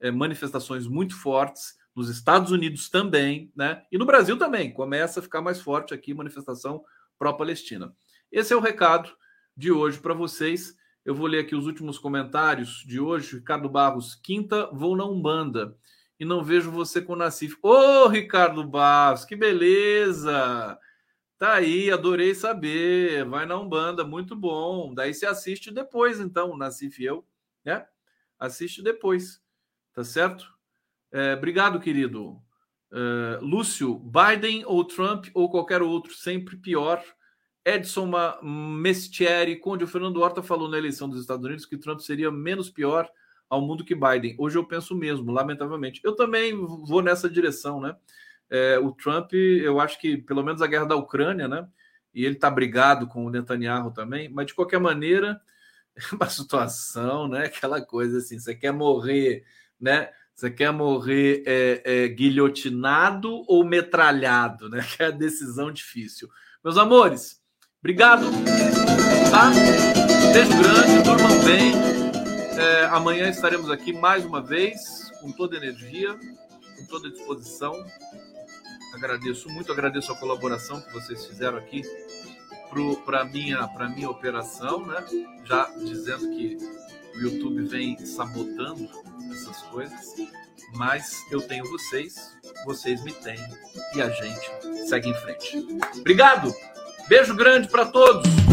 É, manifestações muito fortes. Nos Estados Unidos também, né? E no Brasil também. Começa a ficar mais forte aqui manifestação pró-Palestina. Esse é o recado de hoje para vocês. Eu vou ler aqui os últimos comentários de hoje. Ricardo Barros, quinta, vou na Umbanda e não vejo você com o Nacif. Ô, oh, Ricardo Barros, que beleza! Tá aí, adorei saber. Vai na Umbanda, muito bom. Daí você assiste depois, então, o Nacif e eu, né? Assiste depois, tá certo? É, obrigado, querido. É, Lúcio, Biden ou Trump ou qualquer outro, sempre pior. Edson Mestieri, Conde, o Fernando Horta falou na eleição dos Estados Unidos que Trump seria menos pior ao mundo que Biden. Hoje eu penso mesmo, lamentavelmente. Eu também vou nessa direção, né? É, o Trump, eu acho que pelo menos a guerra da Ucrânia, né? E ele tá brigado com o Netanyahu também, mas de qualquer maneira, é uma situação, né? Aquela coisa assim, você quer morrer, né? Você quer morrer é, é, guilhotinado ou metralhado, né? Que é a decisão difícil. Meus amores, Obrigado, tá? Beijo grande, durmam bem. É, amanhã estaremos aqui mais uma vez, com toda energia, com toda disposição. Agradeço muito, agradeço a colaboração que vocês fizeram aqui para minha, minha operação, né? Já dizendo que o YouTube vem sabotando essas coisas, mas eu tenho vocês, vocês me têm e a gente segue em frente. Obrigado! Beijo grande para todos.